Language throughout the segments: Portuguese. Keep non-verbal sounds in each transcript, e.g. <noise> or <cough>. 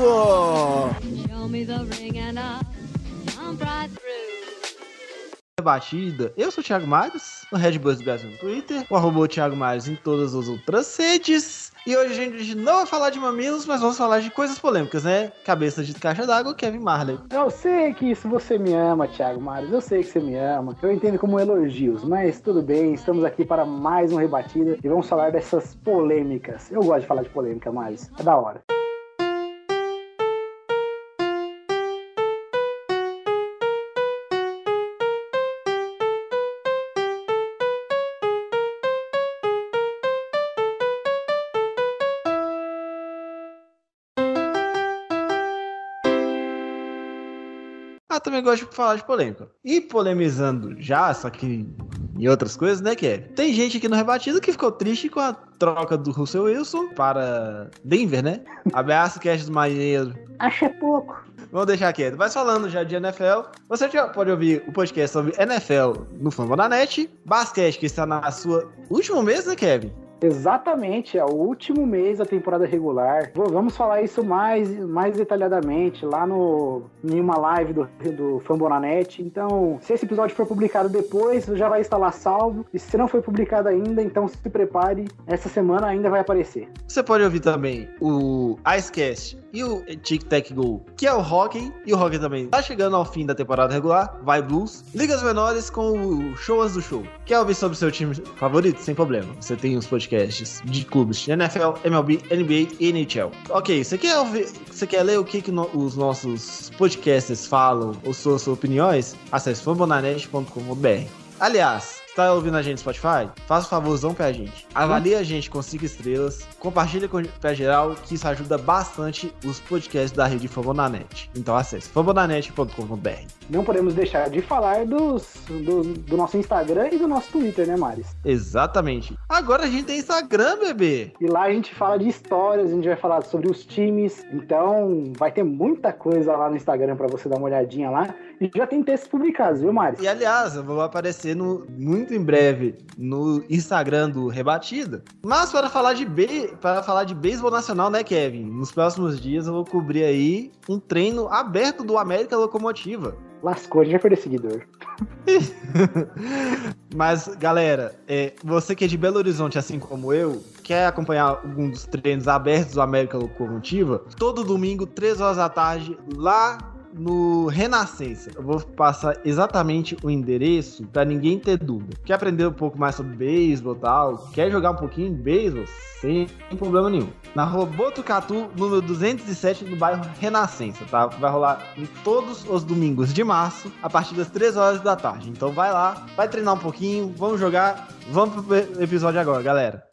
Through. Batida. Eu sou o Thiago Mares, no Red Bulls Brasil no Twitter, o arroba Thiago Mares em todas as outras redes. E hoje a gente não vai falar de mamilos, mas vamos falar de coisas polêmicas, né? Cabeça de caixa d'água, Kevin Marley. Eu sei que isso você me ama, Thiago Mares. Eu sei que você me ama. Eu entendo como elogios, mas tudo bem. Estamos aqui para mais uma rebatida e vamos falar dessas polêmicas. Eu gosto de falar de polêmica, Mares. É da hora. Ah, também gosto de falar de polêmica. E polemizando já, só que em outras coisas, né, Kevin? Tem gente aqui no rebatido que ficou triste com a troca do Russell Wilson para Denver, né? Abraço, cast do marinheiro. Acho é pouco. Vamos deixar quieto. Mas falando já de NFL, você já pode ouvir o podcast sobre NFL no Fambonanet. Basquete, que está na sua último mês, né, Kevin? Exatamente, é o último mês da temporada regular. Vamos falar isso mais, mais detalhadamente lá no, em uma live do, do Fambonanet. Então, se esse episódio for publicado depois, já vai estar lá salvo. E se não foi publicado ainda, então se prepare. Essa semana ainda vai aparecer. Você pode ouvir também o Icecast e o Tic Tac Go, que é o hockey. E o hockey também tá chegando ao fim da temporada regular. Vai Blues. Ligas menores com o Shows do Show. Quer ouvir sobre seu time favorito? Sem problema. Você tem os podcasts de clubes de NFL, MLB, NBA e NHL. Ok, você quer ouvir, você quer ler o que, que no- os nossos podcasters falam ou suas opiniões? Acesse fambonanet.com.br. Aliás, tá ouvindo a gente no Spotify? Faça um favorzão pra gente. Avalie a gente com 5 estrelas. Compartilha com pra geral, que isso ajuda bastante os podcasts da rede Fambonanet. Então acesse fambonanet.com.br. Não podemos deixar de falar dos, do, do nosso Instagram e do nosso Twitter, né, Maris? Exatamente. Agora a gente tem Instagram, bebê. E lá a gente fala de histórias, a gente vai falar sobre os times. Então vai ter muita coisa lá no Instagram pra você dar uma olhadinha lá. E já tem textos publicados, viu, Maris? E aliás, eu vou aparecer no, muito em breve no Instagram do Rebatida. Mas para falar de be para falar de beisebol nacional, né, Kevin? Nos próximos dias eu vou cobrir aí um treino aberto do América Locomotiva. Lascou, vai perder seguidor. <laughs> Mas, galera, é, você que é de Belo Horizonte, assim como eu, quer acompanhar algum dos treinos abertos do América Locomotiva, todo domingo, 3 horas da tarde, lá no Renascença. Eu vou passar exatamente o endereço pra ninguém ter dúvida. Quer aprender um pouco mais sobre beisebol e tal? Quer jogar um pouquinho de beisebol? Sem problema nenhum. Na rua Botucatu, número 207, no bairro Renascença, tá? Vai rolar em todos os domingos de março, a partir das 3 horas da tarde. Então vai lá, vai treinar um pouquinho, vamos jogar. Vamos pro episódio agora, galera.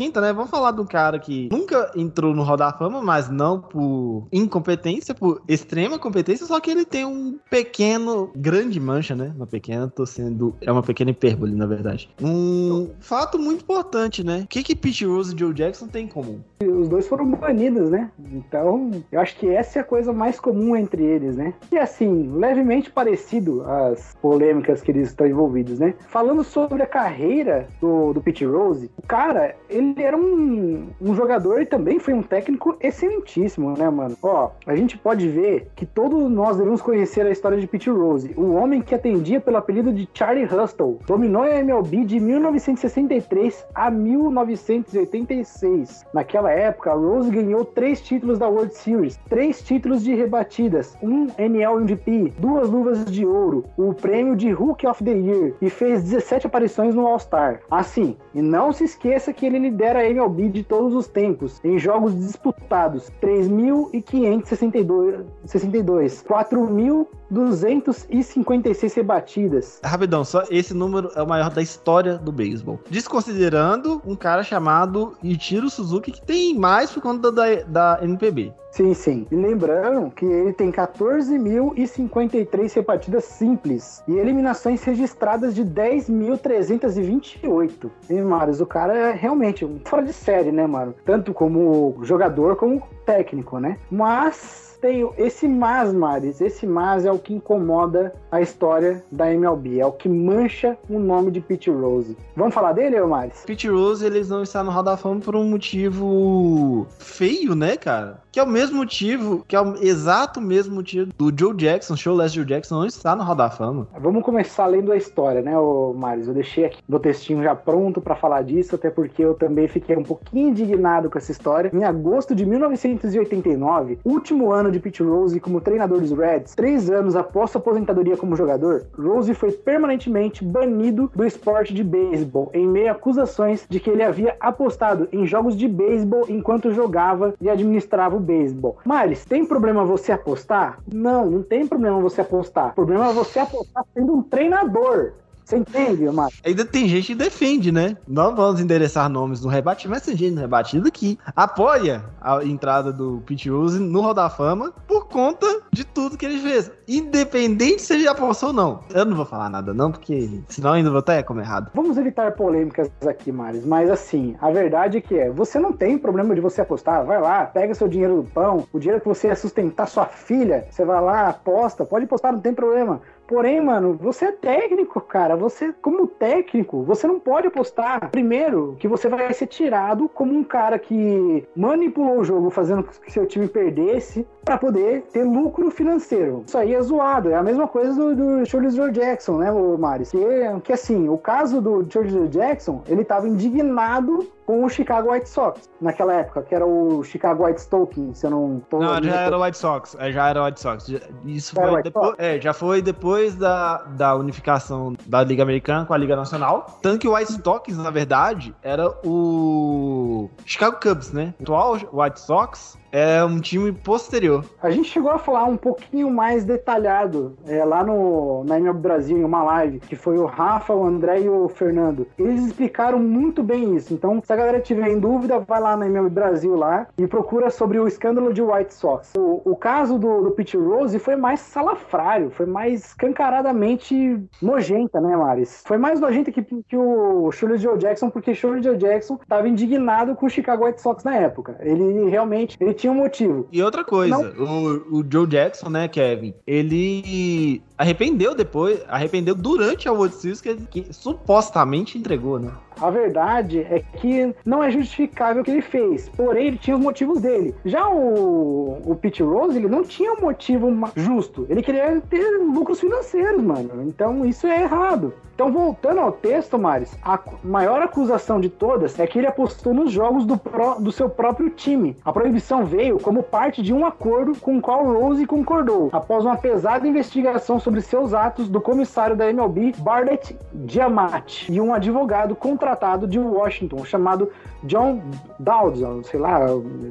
Esquenta, né? Vamos falar um cara que nunca entrou no Hall da Fama, mas não por incompetência, por extrema competência, só que ele tem um pequeno, grande mancha, né? Uma pequena, tô sendo. É uma pequena hipérbole, na verdade. Um fato muito importante, né? O que que Pete Rose e Joe Jackson têm em comum? Os dois foram banidos, né? Então, eu acho que essa é a coisa mais comum entre eles, né? E assim, levemente parecido às polêmicas que eles estão envolvidos, né? Falando sobre a carreira do, do Pete Rose, o cara, cara, ele era um, um jogador e também foi um técnico excelentíssimo, né, mano? Ó, a gente pode ver que todos nós devemos conhecer a história de Pete Rose, o homem que atendia pelo apelido de Charlie Hustle. Dominou a MLB de 1963 a 1986. Naquela época, Rose ganhou três títulos da World Series, três títulos de rebatidas, um NL MVP, duas luvas de ouro, o prêmio de Rookie of the Year e fez 17 aparições no All-Star. Assim, e não se esqueça que ele lidera a MLB de todos os tempos em jogos disputados, 3.562, 62, 4.256 rebatidas. Rapidão, só esse número é o maior da história do beisebol. Desconsiderando um cara chamado Ichiro Suzuki, que tem mais por conta da, da NPB. Sim, sim. E lembrando que ele tem 14.053 rebatidas simples e eliminações registradas de 10.328. E, Marius, o cara é realmente um fora de série, né, mano? Tanto como jogador como técnico, né? Mas tem esse mas, Maris, esse mas é o que incomoda a história da MLB, é o que mancha o nome de Pete Rose. Vamos falar dele, Maris? Pete Rose, eles não estão no Hall da Fama por um motivo feio, né, cara? Que é o mesmo motivo, que é o exato mesmo motivo do Joe Jackson, Showless Joe Jackson, não está no Hall da Fama. Vamos começar lendo a história, né, ô Maris? Eu deixei aqui meu textinho já pronto para falar disso, até porque eu também fiquei um pouquinho indignado com essa história. Em agosto de 1989, último ano de Pete Rose como treinador dos Reds, três anos após sua aposentadoria como jogador, Rose foi permanentemente banido do esporte de beisebol em meio a acusações de que ele havia apostado em jogos de beisebol enquanto jogava e administrava o beisebol. Miles, tem problema você apostar? Não, não tem problema você apostar. O problema é você apostar sendo um treinador. Você entende, Marcos? Ainda tem gente que defende, né? Não vamos endereçar nomes no rebate, mas tem gente no rebatido que apoia a entrada do Pete Rose no Hall da Fama por conta de tudo que ele fez. Independente se ele apostou ou não. Eu não vou falar nada, não, porque senão ainda vou até como errado. Vamos evitar polêmicas aqui, Maris, mas assim, a verdade é que é, você não tem problema de você apostar, vai lá, pega seu dinheiro do pão, o dinheiro que você ia sustentar sua filha, você vai lá, aposta, pode apostar, não tem problema. Porém, mano, você é técnico, cara. Você, como técnico, você não pode apostar. Primeiro, que você vai ser tirado como um cara que manipulou o jogo, fazendo que seu time perdesse para poder ter lucro financeiro. Isso aí é zoado. É a mesma coisa do, do Charles Jackson, né, o Maris? Que, que assim, o caso do Charles Jackson, ele tava indignado com o Chicago White Sox naquela época, que era o Chicago White Stoking, se eu não tô Não, já era o White Sox. é, Já era o White Sox. Já- Isso Era foi depois, é, já foi depois da, da unificação da Liga Americana com a Liga Nacional. Tanto que o White Sox, na verdade, era o Chicago Cubs, né? O atual White Sox é um time posterior. A gente chegou a falar um pouquinho mais detalhado é, lá no, na MLB Brasil, em uma live, que foi o Rafa, o André e o Fernando. Eles explicaram muito bem isso. Então, se a galera tiver em dúvida, vai lá na MLB Brasil lá e procura sobre o escândalo de White Sox. O, o caso do, do Pete Rose foi mais salafrário, foi mais escancaradamente nojenta, né, Maris? Foi mais nojenta que, que o Shirley Joe Jackson, porque Shirley Joe Jackson estava indignado com o Chicago White Sox na época. Ele realmente ele tinha um motivo. E outra coisa, o, o Joe Jackson, né, Kevin, ele arrependeu depois, arrependeu durante a World Series que, que supostamente entregou, né? A verdade é que não é justificável o que ele fez, porém ele tinha os motivos dele. Já o, o Pete Rose, ele não tinha um motivo justo. Ele queria ter lucros financeiros, mano. Então isso é errado. Então, voltando ao texto, Maris, a maior acusação de todas é que ele apostou nos jogos do, pró- do seu próprio time. A proibição veio como parte de um acordo com o qual Rose concordou, após uma pesada investigação sobre seus atos do comissário da MLB, Barnett Diamante, e um advogado contratado de Washington chamado John Dawson, sei lá,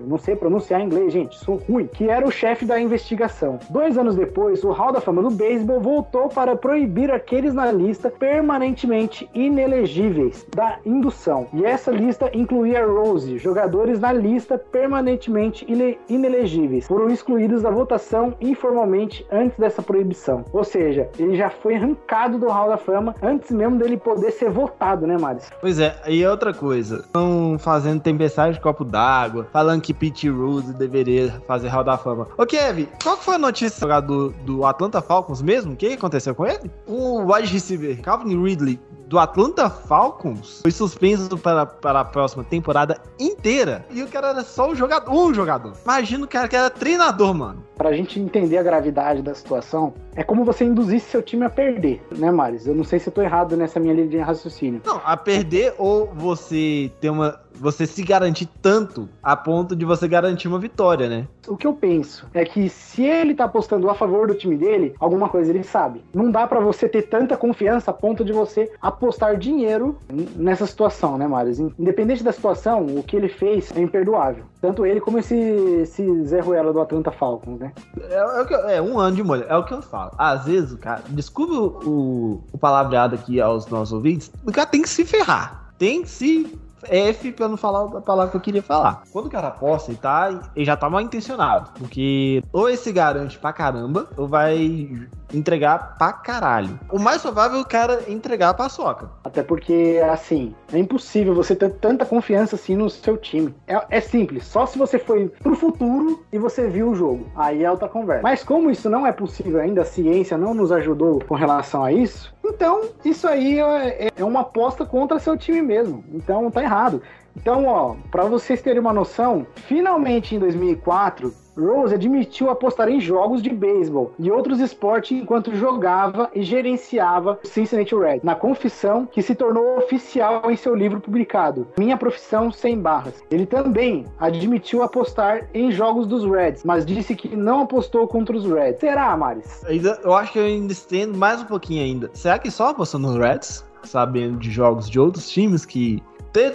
não sei pronunciar em inglês, gente, sou ruim, que era o chefe da investigação. Dois anos depois, o Hall da Fama do Beisebol voltou para proibir aqueles na lista permanentemente inelegíveis da indução. E essa lista incluía Rose, jogadores na lista permanentemente inelegíveis, foram excluídos da votação informalmente antes dessa proibição. Ou seja, ele já foi arrancado do Hall da Fama antes mesmo dele poder ser votado, né, Maris? Pois é, e outra coisa, estão fazendo tempestade de copo d'água, falando que Pete Rose deveria fazer Hall da Fama. Ô Kevin, qual que foi a notícia do, do Atlanta Falcons mesmo? O que aconteceu com ele? O wide receiver Calvin Ridley do Atlanta Falcons foi suspenso para, para a próxima temporada inteira. E o cara era só um jogador, um jogador. Imagina o cara que era treinador, mano. Pra gente entender a gravidade da situação, é como você induzisse seu time a perder, né, Maris? Eu não sei se eu tô errado nessa minha linha de raciocínio. Não, a perder ou você ter uma. Você se garantir tanto a ponto de você garantir uma vitória, né? O que eu penso é que se ele tá apostando a favor do time dele, alguma coisa ele sabe. Não dá pra você ter tanta confiança a ponto de você apostar dinheiro nessa situação, né, Maris? Independente da situação, o que ele fez é imperdoável. Tanto ele como esse, esse Zé Ruela do Atlanta Falcons, né? É, é é um ano de molho, é o que eu falo. Às vezes, o cara, desculpa o, o palavreado aqui aos nossos ouvintes, o cara tem que se ferrar. Tem que se. F pra não falar a palavra que eu queria falar. Quando o cara aposta, ele, tá, ele já tá mal intencionado. Porque ou ele se garante pra caramba, ou vai entregar pra caralho. O mais provável é o cara entregar a paçoca. Até porque, assim, é impossível você ter tanta confiança assim no seu time. É, é simples, só se você foi pro futuro e você viu o jogo. Aí é outra conversa. Mas como isso não é possível ainda, a ciência não nos ajudou com relação a isso, então isso aí é, é uma aposta contra seu time mesmo. Então tá errado. Então, ó, pra vocês terem uma noção, finalmente em 2004, Rose admitiu apostar em jogos de beisebol e outros esportes enquanto jogava e gerenciava o Cincinnati Reds, na confissão que se tornou oficial em seu livro publicado, Minha Profissão Sem Barras. Ele também admitiu apostar em jogos dos Reds, mas disse que não apostou contra os Reds. Será, Maris? Eu acho que eu ainda estendo mais um pouquinho ainda. Será que só apostou nos Reds? Sabendo de jogos de outros times que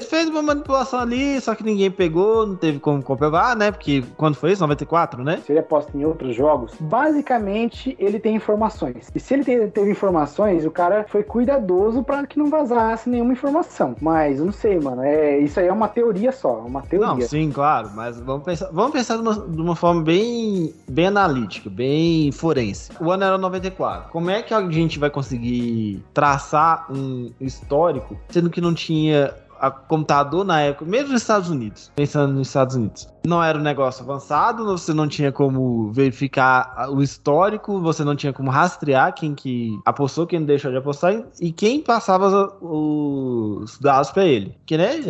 fez uma manipulação ali, só que ninguém pegou, não teve como comprovar, né? Porque quando foi isso? 94, né? se ele aposta em outros jogos, basicamente ele tem informações. E se ele te- teve informações, o cara foi cuidadoso para que não vazasse nenhuma informação. Mas eu não sei, mano. É, isso aí é uma teoria só, é uma teoria. Não, sim, claro, mas vamos pensar, vamos pensar de uma, de uma forma bem, bem analítica, bem forense. O ano era 94. Como é que a gente vai conseguir traçar um histórico, sendo que não tinha a computador na época, mesmo nos Estados Unidos, pensando nos Estados Unidos. Não era um negócio avançado, você não tinha como verificar o histórico, você não tinha como rastrear quem que apostou, quem deixou de apostar e quem passava os dados para ele. Que né,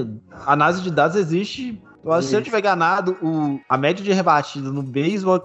análise de dados existe eu acho que Se eu tiver ganado, o, a média de rebatida no beisebol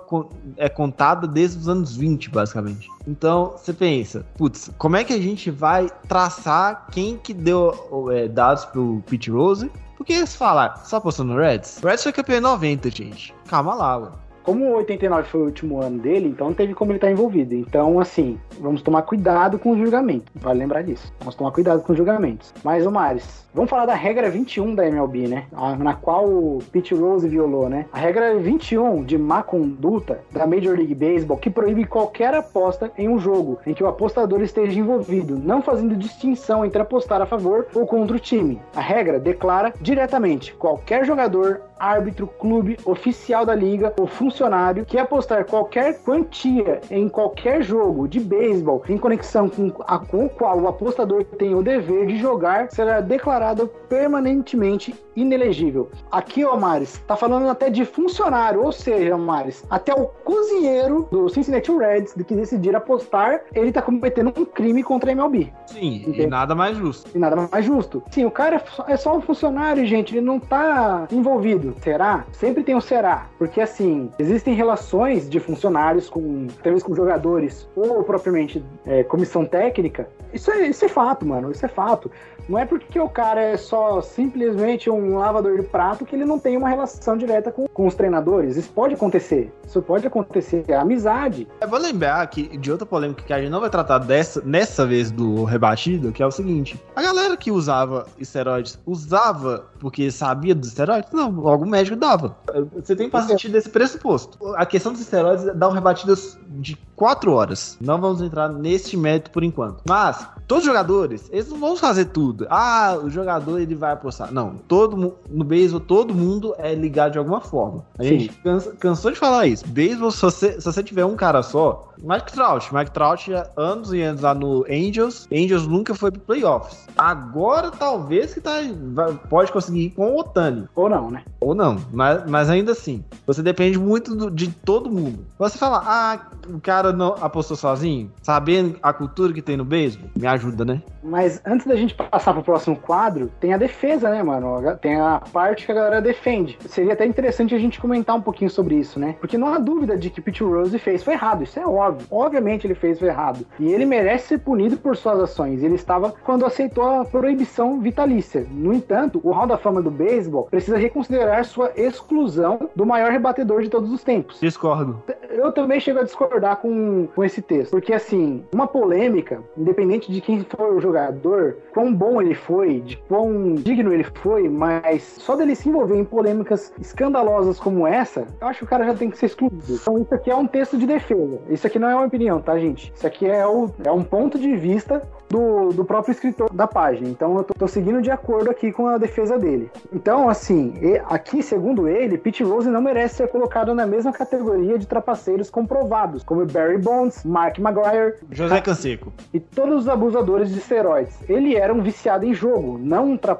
é é contada desde os anos 20, basicamente. Então, você pensa, putz, como é que a gente vai traçar quem que deu é, dados pro Pete Rose? Porque eles falaram, só apostou no Reds? O Reds foi campeão em 90, gente. Calma lá, ué. Como o 89 foi o último ano dele, então não teve como ele estar envolvido. Então, assim, vamos tomar cuidado com o julgamento. Vale lembrar disso. Vamos tomar cuidado com os julgamentos. Mas, ô Maris, vamos falar da regra 21 da MLB, né? Na qual o Pete Rose violou, né? A regra 21 de má conduta da Major League Baseball que proíbe qualquer aposta em um jogo em que o apostador esteja envolvido, não fazendo distinção entre apostar a favor ou contra o time. A regra declara diretamente qualquer jogador, árbitro, clube, oficial da liga ou funcionário que apostar qualquer quantia em qualquer jogo de beisebol em conexão com, a, com o qual o apostador tem o dever de jogar será declarado parada permanentemente inelegível. Aqui, ó, Maris, tá falando até de funcionário, ou seja, Maris, até o cozinheiro do Cincinnati Reds que decidir apostar, ele tá cometendo um crime contra a MLB. Sim, e nada mais justo. E nada mais justo. Sim, o cara é só- é um funcionário, gente. Ele não tá envolvido. Será? Sempre tem o será. Porque, assim, existem relações de funcionários com, talvez com jogadores, ou propriamente é, comissão técnica. Isso é, isso é fato, mano. Isso é fato. Não é porque o cara é só simplesmente um lavador de prato que ele não tem uma relação direta com, com os treinadores. Isso pode acontecer. Isso pode acontecer. É amizade. Eu vou lembrar que, de outra polêmica que a gente não vai tratar dessa, nessa vez do rebatido, que é o seguinte: a galera que usava esteroides usava porque sabia dos esteroides? Não, algum médico dava. Você tem que partir desse pressuposto. A questão dos esteroides dá um rebatidas de 4 horas. Não vamos entrar neste mérito por enquanto. Mas, todos os jogadores, eles não vão fazer tudo. Ah, o jogador ele vai apostar. Não, todo no beisebol todo mundo é ligado de alguma forma. A Sim. gente cansa- cansou de falar isso. Beisebol, se você, se você tiver um cara só, Mike Trout. Mike Trout, anos e anos lá no Angels. Angels nunca foi pro playoffs. Agora, talvez que tá, vai- pode conseguir ir com o Otani. Ou não, né? Ou não, mas, mas ainda assim, você depende muito do- de todo mundo. Você fala, ah, o cara não apostou sozinho, sabendo a cultura que tem no beisebol, me ajuda, né? Mas antes da gente passar pro próximo quadro, tem a defesa, né, mano? Tem a parte que a galera defende. Seria até interessante a gente comentar um pouquinho sobre isso, né? Porque não há dúvida de que Pete Rose fez foi errado, isso é óbvio. Obviamente ele fez foi errado. E ele merece ser punido por suas ações. Ele estava quando aceitou a proibição vitalícia. No entanto, o Hall da Fama do beisebol precisa reconsiderar sua exclusão do maior rebatedor de todos os tempos. Discordo. Eu também chego a discordar com, com esse texto, porque assim, uma polêmica, independente de quem for o jogador, quão bom ele foi, de quão digno ele foi, mas só dele se envolver em polêmicas escandalosas como essa, eu acho que o cara já tem que ser excluído. Então isso aqui é um texto de defesa. Isso aqui não é uma opinião, tá, gente? Isso aqui é, o, é um ponto de vista do, do próprio escritor da página. Então eu tô, tô seguindo de acordo aqui com a defesa dele. Então, assim, aqui, segundo ele, Pete Rose não merece ser colocado na mesma categoria de trapaceiros comprovados, como Barry Bonds, Mark Maguire José Canseco. e todos os abusadores de esteroides. Ele era um viciado em jogo, não um trapaceiro.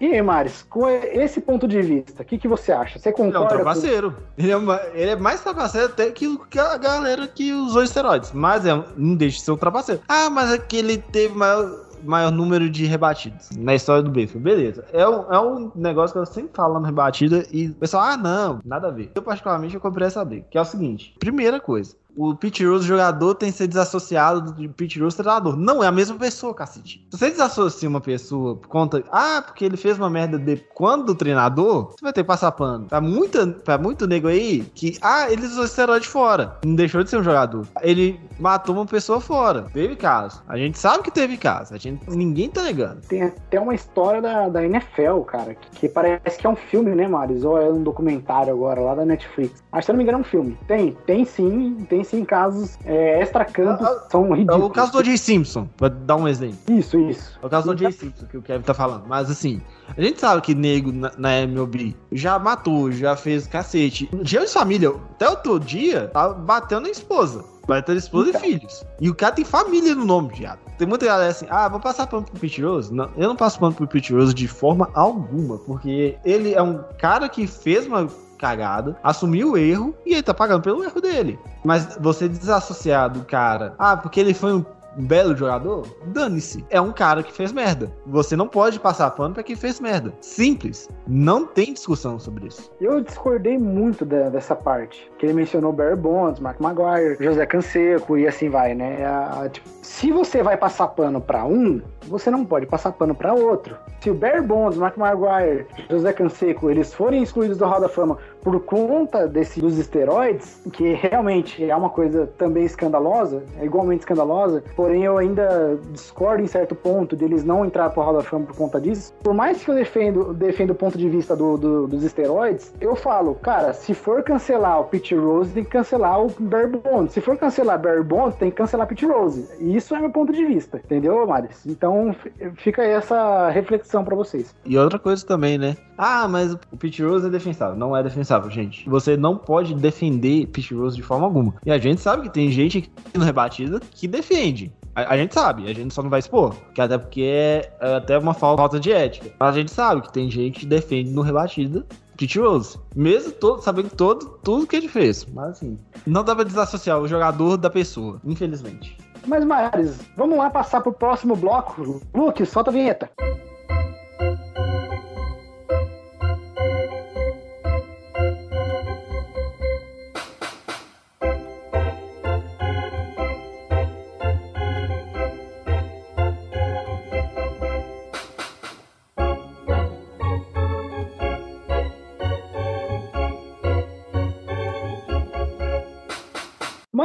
E aí, Maris, com esse ponto de vista, o que, que você acha? Você Ele é um concorda? com... trapaceiro. Ele é, uma- ele é mais trapaceiro até que a galera que usou esteroides. Mas é, um- não deixa de ser um trapaceiro. Ah, mas é que ele teve maior, maior número de rebatidas na história do beisebol. Beleza. É um, é um negócio que eu sempre falo no rebatida e o pessoal, ah, não, nada a ver. Eu, particularmente, eu comprei essa briga. Que é o seguinte: primeira coisa. O Pete Rose jogador tem que ser desassociado do Pete Rose treinador. Não é a mesma pessoa, cacete. Se você desassocia uma pessoa por conta. Ah, porque ele fez uma merda de quando treinador, você vai ter que passar pano. Pra, muita, pra muito nego aí que. Ah, ele usou esteroide fora. Não deixou de ser um jogador. Ele matou uma pessoa fora. Teve caso. A gente sabe que teve caso. A gente, ninguém tá negando. Tem até uma história da, da NFL, cara, que, que parece que é um filme, né, Maris? Ou é um documentário agora, lá da Netflix. Mas se eu não me engano é um filme. Tem, tem sim, tem sim casos é, extra-campos, Ah, são É ridículos. o caso do O.J. Simpson, pra dar um exemplo. Isso, isso. É o caso do O.J. Simpson que o Kevin tá falando. Mas assim, a gente sabe que nego na, na MLB já matou, já fez cacete. Dia de família, até outro dia, tá batendo na esposa. Batendo esposa e filhos. E o cara tem família no nome, viado. Tem muita galera assim, ah, vou passar pano pro Pete Rose? Não, eu não passo pano pro Pete Rose de forma alguma, porque ele é um cara que fez uma cagada, assumiu o erro e ele tá pagando pelo erro dele. Mas você desassociar do cara, ah, porque ele foi um belo jogador, dane-se. É um cara que fez merda. Você não pode passar pano pra quem fez merda. Simples. Não tem discussão sobre isso. Eu discordei muito dessa parte. Que ele mencionou Barry Bonds, Mark Maguire, José Canseco e assim vai, né? A- tipo, se você vai passar pano pra um, você não pode passar pano pra outro. Se o Barry Bonds, Mark Maguire, José Canseco, eles forem excluídos do Hall da Fama por conta desse, dos esteroides, que realmente é uma coisa também escandalosa, é igualmente escandalosa, porém eu ainda discordo em certo ponto deles não entrar pro Hall da Fama por conta disso. Por mais que eu defendo, defendo o ponto de vista do- do- dos esteroides, eu falo, cara, se for cancelar o Pete Rose, tem que cancelar o Barry Bonds. Se for cancelar Barry Bonds, tem que cancelar Pete Rose. E isso é meu ponto de vista, entendeu, Maris? Então fica aí essa reflexão pra vocês. E outra coisa também, né? Ah, mas o Pete Rose é defensável. Não é defensável, gente. Você não pode defender Pete Rose de forma alguma. E a gente sabe que tem gente aqui no rebatida que defende. A, a gente sabe, a gente só não vai expor. Que até porque é, é até uma falta de ética. Mas a gente sabe que tem gente que defende no rebatida Pete Rose. Mesmo todo, sabendo todo, tudo que ele fez. Mas assim, não dá pra desassociar o jogador da pessoa, infelizmente. Mas, Maris, vamos lá passar pro próximo bloco. Luke, solta a vinheta.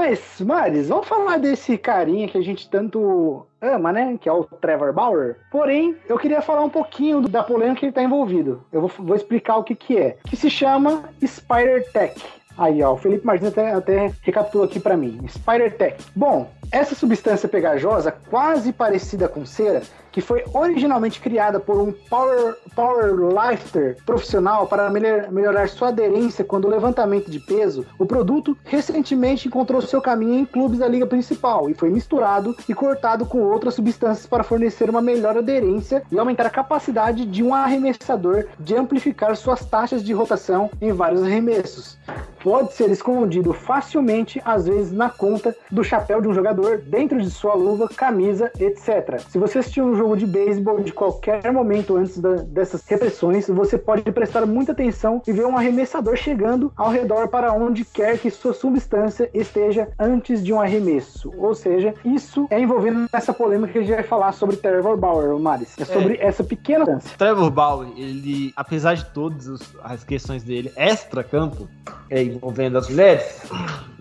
Mas, Maris, vamos falar desse carinha que a gente tanto ama, né? Que é o Trevor Bauer. Porém, eu queria falar um pouquinho da polêmica que ele tá envolvido. Eu vou, vou explicar o que que é. Que se chama Spider Tech. Aí, ó, o Felipe Martins até, até recapitulou aqui pra mim. Spider Tech. Bom, essa substância pegajosa, quase parecida com cera, que foi originalmente criada por um power, powerlifter profissional para melhor- melhorar sua aderência quando o levantamento de peso, o produto recentemente encontrou seu caminho em clubes da liga principal e foi misturado e cortado com outras substâncias para fornecer uma melhor aderência e aumentar a capacidade de um arremessador de amplificar suas taxas de rotação em vários arremessos. Pode ser escondido facilmente, às vezes na conta do chapéu de um jogador jogador dentro de sua luva, camisa, etc. Se você assistir um jogo de beisebol de qualquer momento antes da- dessas repressões, você pode prestar muita atenção e ver um arremessador chegando ao redor para onde quer que sua substância esteja antes de um arremesso. Ou seja, isso é envolvendo nessa polêmica que a gente vai falar sobre Trevor Bauer, Maris. É sobre essa pequena distância. Trevor Bauer, ele, apesar de todas as questões dele extra-campo, é, envolvendo as mulheres,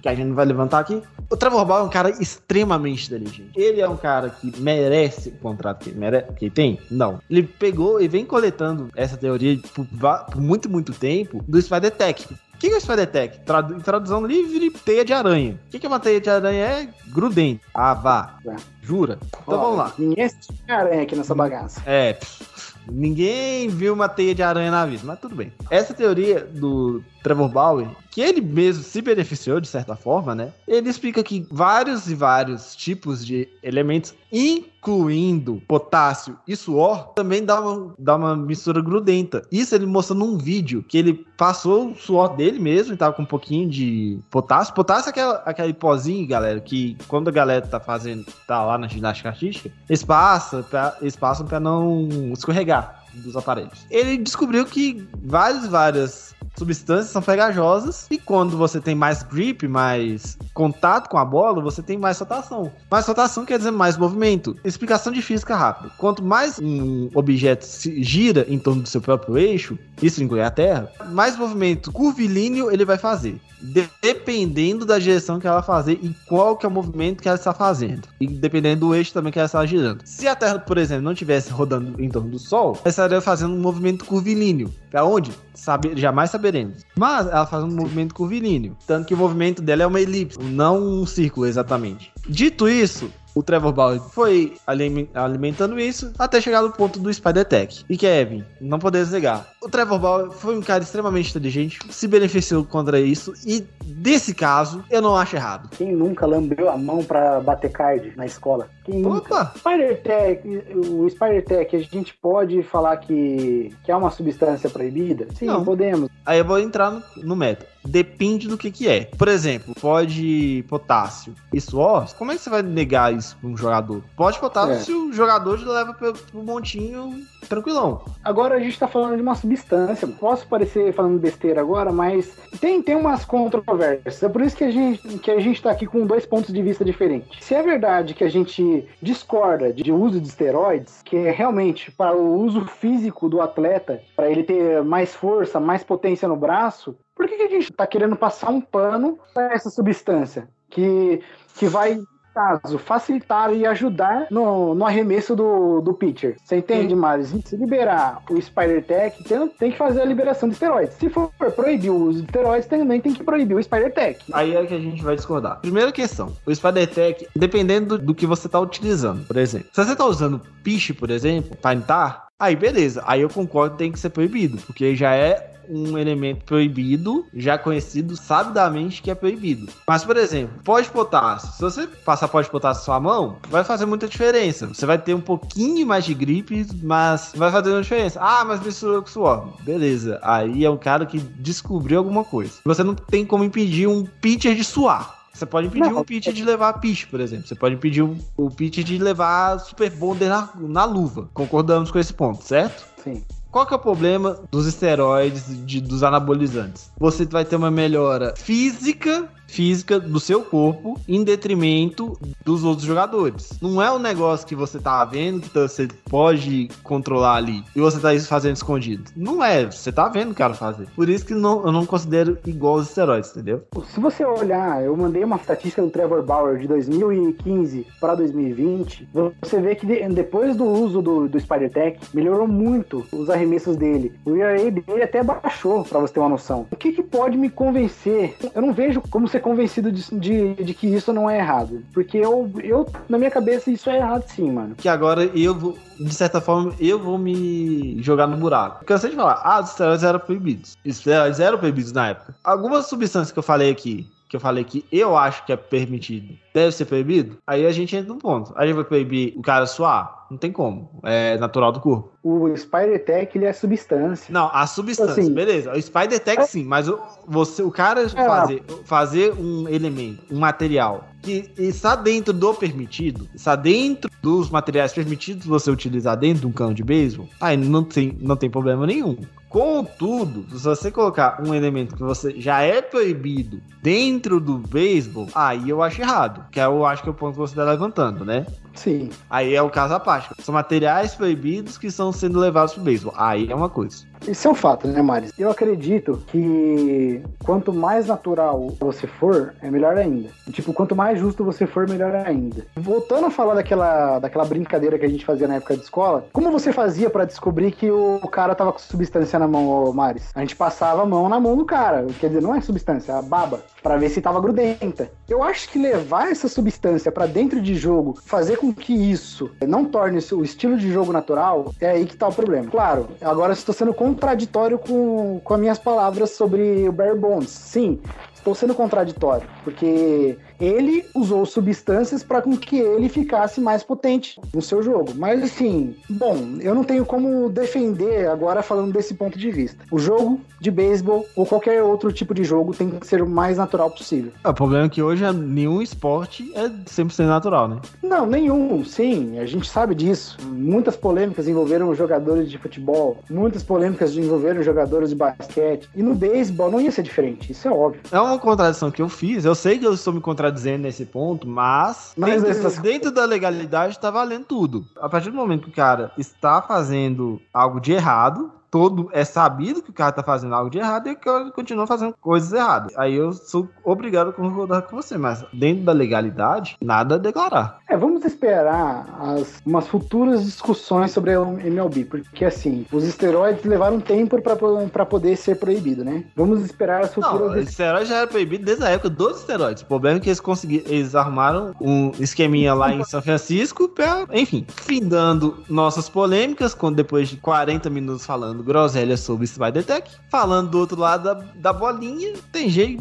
que a gente não vai levantar aqui, o Trevor Bauer é um cara extremamente inteligente. Ele é um cara que merece o contrato que ele, mere- que ele tem? Não. Ele pegou e vem coletando essa teoria por, por muito, muito tempo do Spider Tech. O que que é o Spider Tech? Tradu- tradução livre, teia de aranha. O que que é uma teia de aranha? É grudento. Ah, vá. É. Jura? Então Ó, vamos lá. Ninguém assistiu aranha aqui nessa bagaça. É, pff, ninguém viu uma teia de aranha na vida, mas tudo bem. Essa teoria do Trevor Bauer, que ele mesmo se beneficiou de certa forma, né? Ele explica que vários e vários tipos de elementos, incluindo potássio e suor, também dá uma, dá uma mistura grudenta. Isso ele mostrou num vídeo que ele passou o suor dele mesmo e tava com um pouquinho de potássio. Potássio é aquela, aquele pozinho, galera, que quando a galera tá fazendo, tá lá na ginástica artística, eles passam pra, eles passam pra não escorregar dos aparelhos. Ele descobriu que várias, várias substâncias são pegajosas e quando você tem mais grip, mais contato com a bola, você tem mais rotação. Mais rotação quer dizer mais movimento. Explicação de física rápida. Quanto mais um objeto se gira em torno do seu próprio eixo, isso inclui a Terra, mais movimento curvilíneo ele vai fazer. De- dependendo da direção que ela fazer e qual que é o movimento que ela está fazendo. E dependendo do eixo também que ela está girando. Se a Terra, por exemplo, não estivesse rodando em torno do Sol, ela estaria fazendo um movimento curvilíneo. Para onde? Sabe, jamais saberemos. Mas ela faz um movimento curvilíneo. Tanto que o movimento dela é uma elipse, não um círculo exatamente. Dito isso, o Trevor Bauer foi alime- alimentando isso até chegar no ponto do Spider Tech. E Kevin, não podemos negar. O Trevor Bauer foi um cara extremamente inteligente, se beneficiou contra isso e desse caso eu não acho errado. Quem nunca lambeu a mão pra bater card na escola? Quem? Opa! Spider Tech, o Spider Tech, a gente pode falar que, que é uma substância proibida? Sim, Não. podemos. Aí eu vou entrar no, no meta. Depende do que que é. Por exemplo, pode potássio e suor. Como é que você vai negar isso pra um jogador? Pode potássio É. se o jogador leva pro, pro montinho tranquilão. Agora a gente tá falando de uma substância. Posso parecer falando besteira agora, mas tem, tem umas controvérsias. É por isso que a, gente, que a gente tá aqui com dois pontos de vista diferentes. Se é verdade que a gente discorda de uso de esteroides, que é realmente para o uso físico do atleta, para ele ter mais força, mais potência no braço, por que, que a gente tá querendo passar um pano para essa substância? Que, que vai caso, facilitar e ajudar no, no arremesso do, do pitcher. Você entende, Maris? Se liberar o Spider Tech, tem, tem que fazer a liberação de esteroides. Se for proibir o uso de esteroides, também tem que proibir o Spider Tech. Aí é que a gente vai discordar. Primeira questão: o Spider Tech, dependendo do, do que você tá utilizando, por exemplo. Se você tá usando piche, por exemplo, para entrar, aí beleza. Aí eu concordo que tem que ser proibido, porque já é um elemento proibido, já conhecido sabidamente que é proibido. Mas, por exemplo, pó de potássio. Se você passar pó de potássio na sua mão, vai fazer muita diferença. Você vai ter um pouquinho mais de gripe, mas vai fazer uma diferença. Ah, mas misturou com suor. Beleza. Aí é um cara que descobriu alguma coisa. Você não tem como impedir um pitcher de suar. Você pode impedir Não. um pitcher de levar pitch, por exemplo. Você pode impedir um, o pitcher de levar super bonder na, na luva. Concordamos com esse ponto, certo? Sim. Qual que é o problema dos esteroides, de- dos anabolizantes? Você vai ter uma melhora física, física do seu corpo em detrimento dos outros jogadores. Não é um negócio que você tá vendo que você pode controlar ali e você tá fazendo escondido. Não é, você tá vendo o cara fazer. Por isso que não, eu não considero igual os esteroides, entendeu? Se você olhar, eu mandei uma estatística do Trevor Bauer de 2015 para 2020. Você vê que de- depois do uso do, do Spider Tech, melhorou muito os dele. O ERA dele até baixou, para você ter uma noção. O que, que pode me convencer? Eu não vejo como ser convencido de, de, de que isso não é errado. Porque eu, eu, na minha cabeça, isso é errado sim, mano. Que agora eu vou, de certa forma, eu vou me jogar no buraco. Cansei de falar, ah, os esteroides eram proibidos. Os eram proibidos na época. Algumas substâncias que eu falei aqui, que eu falei que eu acho que é permitido deve ser proibido? Aí a gente entra num ponto. A gente vai proibir o cara suar? Não tem como. É natural do corpo. O Spider Tech, ele é substância. Não, a substância, Assim, beleza. O Spider Tech sim, mas o, você, o cara fazer, fazer um elemento, um material que está dentro do permitido, está dentro dos materiais permitidos você utilizar dentro de um cano de beisebol, aí não tem, não tem problema nenhum. Contudo, se você colocar um elemento que você já é proibido dentro do beisebol, aí eu acho errado. Que eu acho que é o ponto que você está levantando, né? Sim. Aí é o caso à parte. São materiais proibidos que estão sendo levados pro beisebol. Aí é uma coisa. Isso é um fato, né, Maris? Eu acredito que quanto mais natural você for, é melhor ainda. Tipo, quanto mais justo você for, melhor ainda. Voltando a falar daquela, daquela brincadeira que a gente fazia na época de escola, como você fazia pra descobrir que o cara tava com substância na mão, Maris? A gente passava a mão na mão do cara. Quer dizer, não é substância, é a baba. Pra ver se tava grudenta. Eu acho que levar essa substância pra dentro de jogo, fazer com que isso não torne o estilo de jogo natural, é aí que tá o problema. Claro, agora estou sendo contraditório com, com as minhas palavras sobre o Barry Bonds. Sim, estou sendo contraditório, porque ele usou substâncias para com que ele ficasse mais potente no seu jogo. Mas assim, bom, eu não tenho como defender agora falando desse ponto de vista. O jogo de beisebol ou qualquer outro tipo de jogo tem que ser o mais natural possível. O problema é que hoje nenhum esporte é 100% natural, né? Não, nenhum, sim, a gente sabe disso. Muitas polêmicas envolveram jogadores de futebol, muitas polêmicas envolveram jogadores de basquete. E no beisebol não ia ser diferente, isso é óbvio. É uma contradição que eu fiz. Eu sei que eu estou me contradizendo nesse ponto, mas, Mas dentro, essas- dentro da legalidade tá valendo tudo. A partir do momento que o cara está fazendo algo de errado, todo é sabido que o cara tá fazendo algo de errado e que ele continua fazendo coisas erradas. Aí eu sou obrigado a concordar com você, mas dentro da legalidade, nada a declarar. É, vamos esperar as, umas futuras discussões sobre a MLB, porque assim, os esteroides levaram tempo para poder ser proibido, né? Vamos esperar as futuras Não, esteroide já era proibido desde a época dos esteroides. O problema é que eles conseguiram, eles arrumaram um esqueminha lá em São Francisco pra, enfim, findando nossas polêmicas, quando depois de 40 minutos falando groselha sobre Spider Tech, falando do outro lado da, da bolinha, tem gente,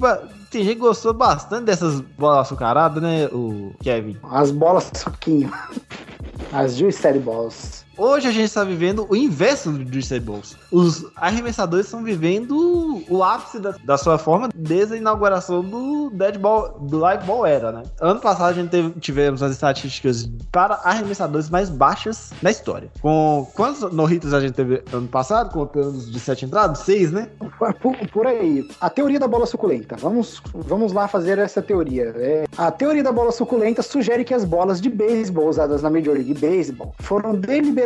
tem gente que gostou bastante dessas bolas açucaradas, né, o Kevin? As bolas suquinho. As Juice Balls. Hoje a gente está vivendo o inverso do Juice Balls. Os arremessadores estão vivendo o ápice da, da sua forma desde a inauguração do Dead Ball, do Live Ball Era, né? Ano passado a gente teve- tivemos as estatísticas para arremessadores mais baixas da história. Com quantos no-hitters a gente teve ano passado? Contando de sete entradas? Seis, né? Por, por aí. A teoria da bola suculenta. Vamos, vamos lá fazer essa teoria. É, a teoria da bola suculenta sugere que as bolas de beisebol usadas na Major League Baseball foram deliberadamente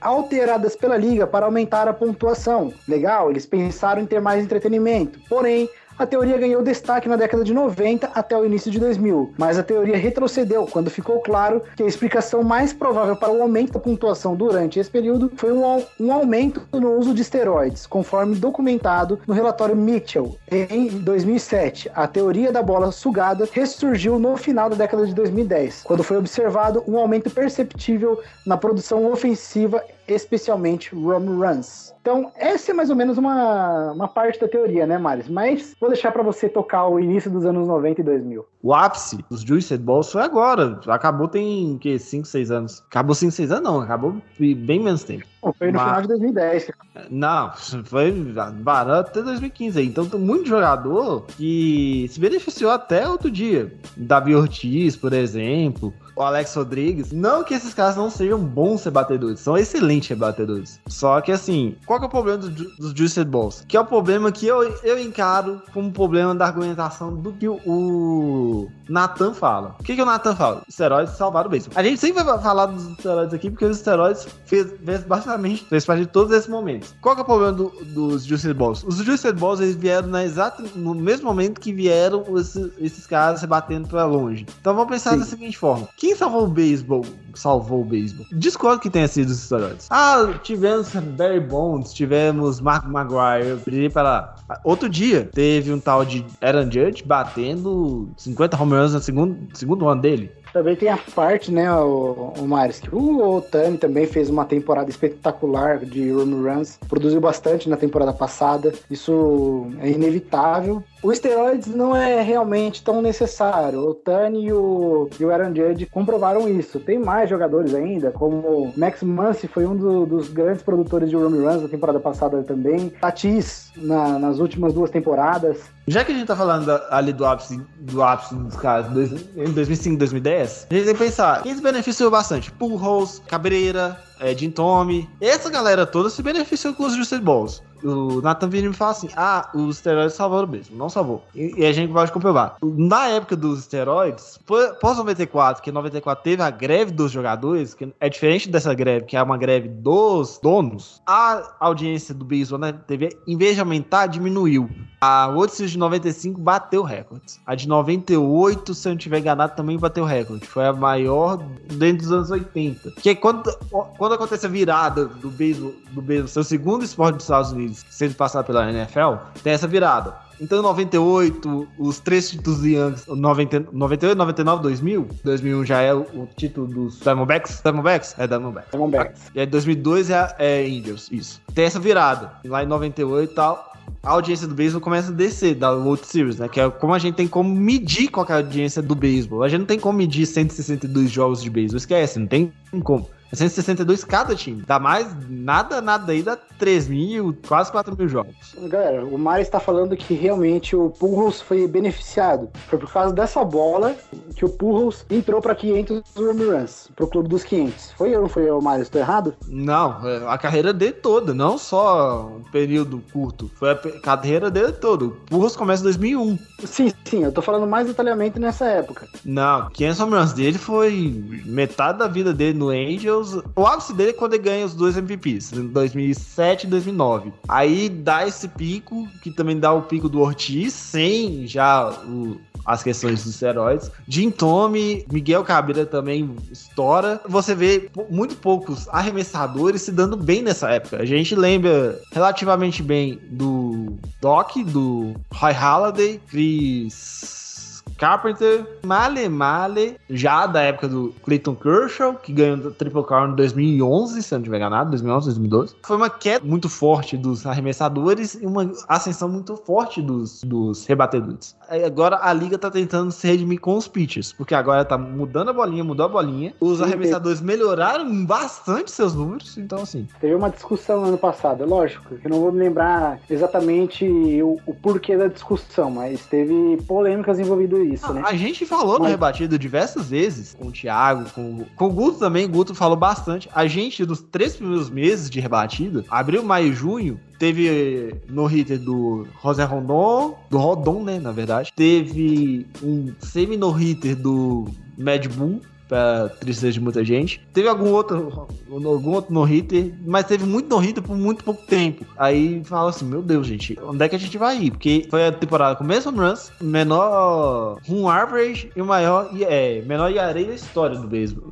alteradas pela liga para aumentar a pontuação. Legal, eles pensaram em ter mais entretenimento. Porém, a teoria ganhou destaque na década de 90 até o início de 2000, mas a teoria retrocedeu quando ficou claro que a explicação mais provável para o aumento da pontuação durante esse período foi um, um aumento no uso de esteroides, conforme documentado no relatório Mitchell. Em 2007, a teoria da bola sugada ressurgiu no final da década de 2010, quando foi observado um aumento perceptível na produção ofensiva, especialmente home runs. Então, essa é mais ou menos uma, uma parte da teoria, né, Maris? Mas vou deixar para você tocar o início dos anos 90 e 2000. O ápice dos Juice Balls foi agora. Acabou tem, que, 5, 6 anos. Acabou 5, 6 anos não. Acabou bem menos tempo. Bom, Foi no Mas- final de 2010. Não, foi barato até 2015 aí. Então tem muito jogador que se beneficiou até outro dia. Davi Ortiz, por exemplo. O Alex Rodrigues. Não que esses caras não sejam bons rebatedores, são excelentes rebatedores. Só que assim, qual que é o problema do dos Juiced Balls? Que é o problema que eu, eu encaro como problema da argumentação do que o, o Nathan fala. O que, que o Nathan fala? Esteroides salvaram o beisebol. A gente sempre vai falar dos esteroides aqui porque os esteroides fez, fez basicamente fez parte de todos esses momentos. Qual que é o problema do- dos Juiced Balls? Os Juiced Balls eles vieram na exata, no mesmo momento que vieram esses, esses caras se batendo pra longe. Então vamos pensar Sim. da seguinte forma: quem salvou o beisebol? Salvou o beisebol. Discordo que tenha sido os esteroides. Ah, tivemos Barry Bonds, tivemos Mark Maguire, brilhei para. Outro dia teve um tal de Aaron Judge batendo 50 home runs no segundo, segundo ano dele. Também tem a parte, né, o, o Maris, que o Otani também fez uma temporada espetacular de home runs, produziu bastante na temporada passada. Isso é inevitável. O esteroides não é realmente tão necessário. O Tani e o, e o Aaron Judge comprovaram isso. Tem mais jogadores ainda, como Max Muncy foi um do- dos grandes produtores de home runs na temporada passada também. Tatis na- nas últimas duas temporadas. Já que a gente tá falando ali do ápice, do ápice dos caras em 2005, 2010, a gente tem que pensar, quem se beneficiou bastante? Pujols, Cabreira, é, Jim Tommy, essa galera toda se beneficiou com os Juicy Balls. O Nathan Vini me fala assim, ah, os esteroides salvaram mesmo, não salvou. E, e a gente pode comprovar. Na época dos esteroides, pô- pós 94, que 94 teve a greve dos jogadores, que é diferente dessa greve, que é uma greve dos donos, a audiência do beisebol na TV, em vez de aumentar, diminuiu. A World Series de 95 bateu recordes. A de 98, se eu não tiver enganado, também bateu recorde. Foi a maior dentro dos anos 80. Que é quando, quando acontece a virada do beisebol, do beisebol, seu segundo esporte dos Estados Unidos, sendo passado pela NFL, tem essa virada. Então, em 98, os três títulos do Yankees, 90, 98, 99, 2000. 2001 já é o, o título dos Diamondbacks. Diamondbacks? É Diamondbacks. Diamondbacks. E aí 2002 é, é Angels, isso. Tem essa virada. E lá em 98 e tal, a audiência do beisebol começa a descer da World Series, né? Que é como a gente tem como medir qual é a audiência do beisebol. A gente não tem como medir 162 jogos de beisebol, esquece, não tem como. É 162 cada time. Dá mais, nada, nada aí, dá 3 mil, quase 4 mil jogos. Galera, o Mari está falando que realmente o Pujols foi beneficiado. Foi por causa dessa bola que o Pujols entrou para 500 home runs, pro clube dos 500. Foi eu, não foi eu, Mari? Estou errado? Não, é a carreira dele toda, não só um período curto. Foi a carreira dele toda. O Purros começa em 2001. Sim, sim, eu tô falando mais detalhadamente nessa época. Não, 500 home runs dele foi metade da vida dele no Angels. O ápice dele é quando ele ganha os dois MVPs, em 2007 e 2009. Aí dá esse pico, que também dá o pico do Ortiz, sem já o- as questões dos esteroides. Jim Tommy, Miguel Cabreira também estoura. Você vê muito poucos arremessadores se dando bem nessa época. A gente lembra relativamente bem do Doc, do Roy Halladay, Chris Carpenter, Male Male, já da época do Clayton Kershaw, que ganhou o Triple Crown em 2011, se eu não tiver enganado, 2011, 2012. Foi uma queda muito forte dos arremessadores e uma ascensão muito forte dos, dos rebatedores. Agora a liga tá tentando se redimir com os pitchers, porque agora tá mudando a bolinha, mudou a bolinha. Os Sim, arremessadores melhoraram bastante seus números, então assim, Teve uma discussão ano passado, é lógico, que eu não vou me lembrar exatamente o, o porquê da discussão, mas teve polêmicas envolvido isso, né? A gente falou no rebatido diversas vezes, com o Thiago, com, com o Guto também, o Guto falou bastante. A gente, nos três primeiros meses de rebatida, abril, maio e junho, teve no hitter do José Rondon, do Rodon, né, na verdade. Teve um semi-no-hitter do Mad Bull, pra tristeza de muita gente. Teve algum outro, algum outro no-hitter, mas teve muito no-hitter por muito pouco tempo. Aí fala assim, meu Deus, gente, onde é que a gente vai ir? Porque foi a temporada com menos runs, menor run average e maior, é, menor IARE da história do beisebol.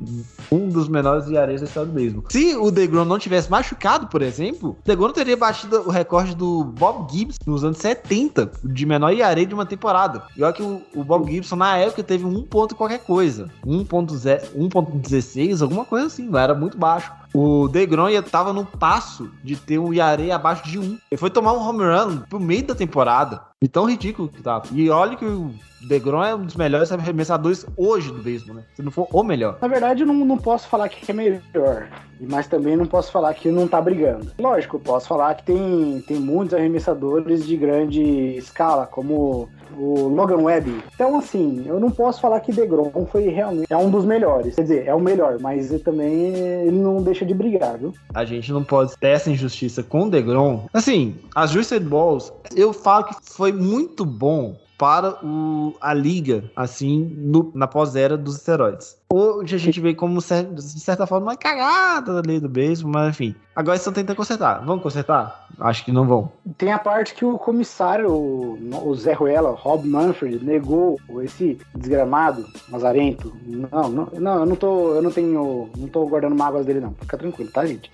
Um dos menores IAREs da história beisebol. Se o DeGrom não tivesse machucado, por exemplo, o DeGrom teria batido o recorde do Bob Gibbs nos anos 70, de menor IARE de uma temporada. E olha que o, o Bob Gibson, na época, teve um ponto qualquer coisa. 1.0 1.16, alguma coisa assim, era muito baixo. O DeGrom ia- tava no passo de ter um IARE abaixo de 1. Ele foi tomar um home run pro meio da temporada. E tão ridículo que tava. E olha que o DeGrom é um dos melhores arremessadores hoje do beisebol, né? Se não for o melhor. Na verdade, eu não, não posso falar que é melhor, mas também não posso falar que não tá brigando. Lógico, eu posso falar que tem, tem muitos arremessadores de grande escala, como o Logan Webb. Então, assim, eu não posso falar que DeGrom foi realmente é um dos melhores. Quer dizer, é o melhor, mas ele também ele não deixa de brigar, viu? A gente não pode ter essa injustiça com o DeGrom. Assim, as Twisted Balls, eu falo que foi muito bom para o, a liga, assim, no- na pós-era dos esteroides. Hoje a gente vê como, de certa forma, uma cagada da lei do beisebol, mas enfim. Agora estão tentando consertar. Vão consertar? Acho que não vão. Tem a parte que o comissário, o Zé Ruela, Rob Manfred, negou esse desgramado, lazarento. Não, não, não, eu não tô, eu não tenho, não tô guardando mágoas dele não. Fica tranquilo, tá, gente?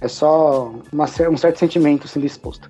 É só uma um certo sentimento sendo exposto.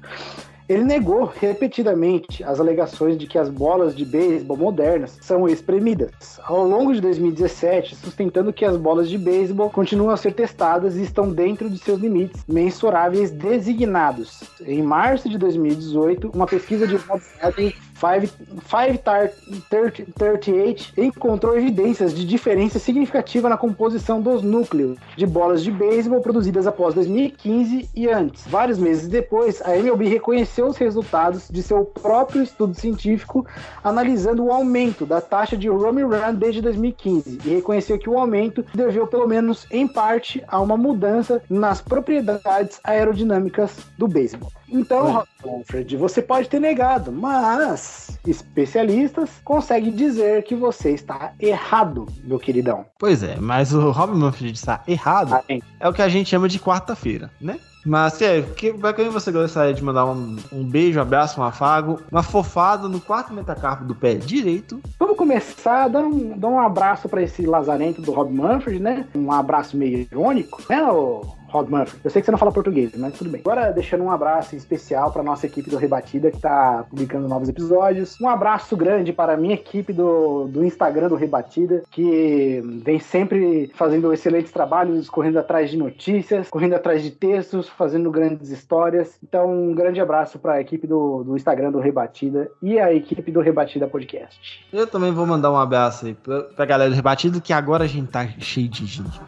Ele negou repetidamente as alegações de que as bolas de beisebol modernas são espremidas. Ao longo de 2017, sustentando que as bolas de beisebol continuam a ser testadas e estão dentro de seus limites mensuráveis designados. Em março de 2018, uma pesquisa de Rob Hadley 538 encontrou evidências de diferença significativa na composição dos núcleos de bolas de beisebol produzidas após 2015 e antes. Vários meses depois, a MLB reconheceu os resultados de seu próprio estudo científico, analisando o aumento da taxa de home run desde 2015 e reconheceu que o aumento deveu, pelo menos em parte, a uma mudança nas propriedades aerodinâmicas do beisebol. Então, Alfred, você pode ter negado, mas especialistas conseguem dizer que você está errado, meu queridão. Pois é, mas o Robin Manfred está errado Amém. é o que a gente chama de quarta-feira, né? Mas, Sério, que, pra quem você gostaria de mandar um, um beijo, um abraço, um afago, uma fofada no quarto metacarpo do pé direito? Vamos começar dando um, dando um abraço para esse lazarento do Rob Manfred, né? Um abraço meio irônico, né, ô Rob Manfred? Eu sei que você não fala português, mas tudo bem. Agora, deixando um abraço especial para nossa equipe do Rebatida, que tá publicando novos episódios. Um abraço grande para a minha equipe do, do Instagram do Rebatida, que vem sempre fazendo excelentes trabalhos, correndo atrás de notícias, correndo atrás de textos, fazendo grandes histórias. Então, um grande abraço para a equipe do, do Instagram do Rebatida e a equipe do Rebatida Podcast. Eu também vou mandar um abraço aí pra, pra galera do Rebatido, que agora a gente tá cheio de gente.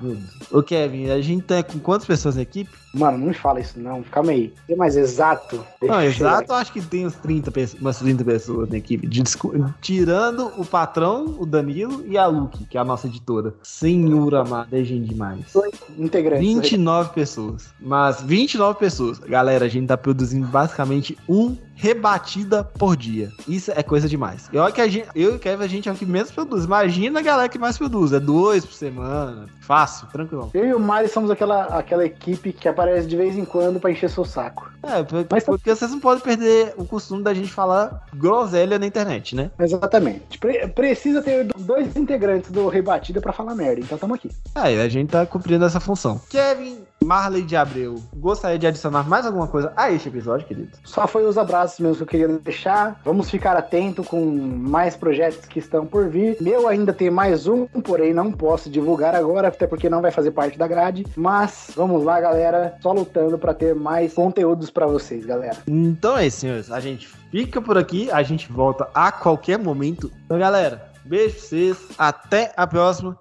Ô, Kevin, a gente tá com quantas pessoas na equipe? Mano, não me fala isso não. Calma aí. Ser mais exato. Deixa Não, exato, eu acho que tem uns 30, pe- umas 30 pessoas na equipe. Tirando o patrão, o Danilo e a Luke, que é a nossa editora. Senhor amado, é gente demais. Integrantes. 29 pessoas. Mas 29 pessoas. Galera, a gente tá produzindo basicamente um rebatida por dia. Isso é coisa demais. Eu, que a gente, eu e o Kevin, a gente é o que menos produz. Imagina a galera que mais produz. É dois por semana. Fácil, tranquilo. Eu e o Mari somos aquela, aquela equipe que aparece de vez em quando pra encher seu saco. É, por- Mas tá- porque vocês não podem perder o costume da gente falar groselha na internet, né? Exatamente. Pre- precisa ter dois integrantes do Rebatida pra falar merda, então tamo aqui. Aí, a gente tá cumprindo essa função. Kevin Marley de Abreu, gostaria de adicionar mais alguma coisa a este episódio, querido? Só foi os abraços mesmo que eu queria deixar. Vamos ficar atento com mais projetos que estão por vir. Meu ainda tem mais um, porém não posso divulgar agora, até porque não vai fazer parte da grade. Mas vamos lá, galera. Só lutando pra ter mais conteúdos pra vocês, galera. Então é isso, senhores. A gente fica por aqui, a gente volta a qualquer momento. Então, galera, beijo pra vocês, até a próxima.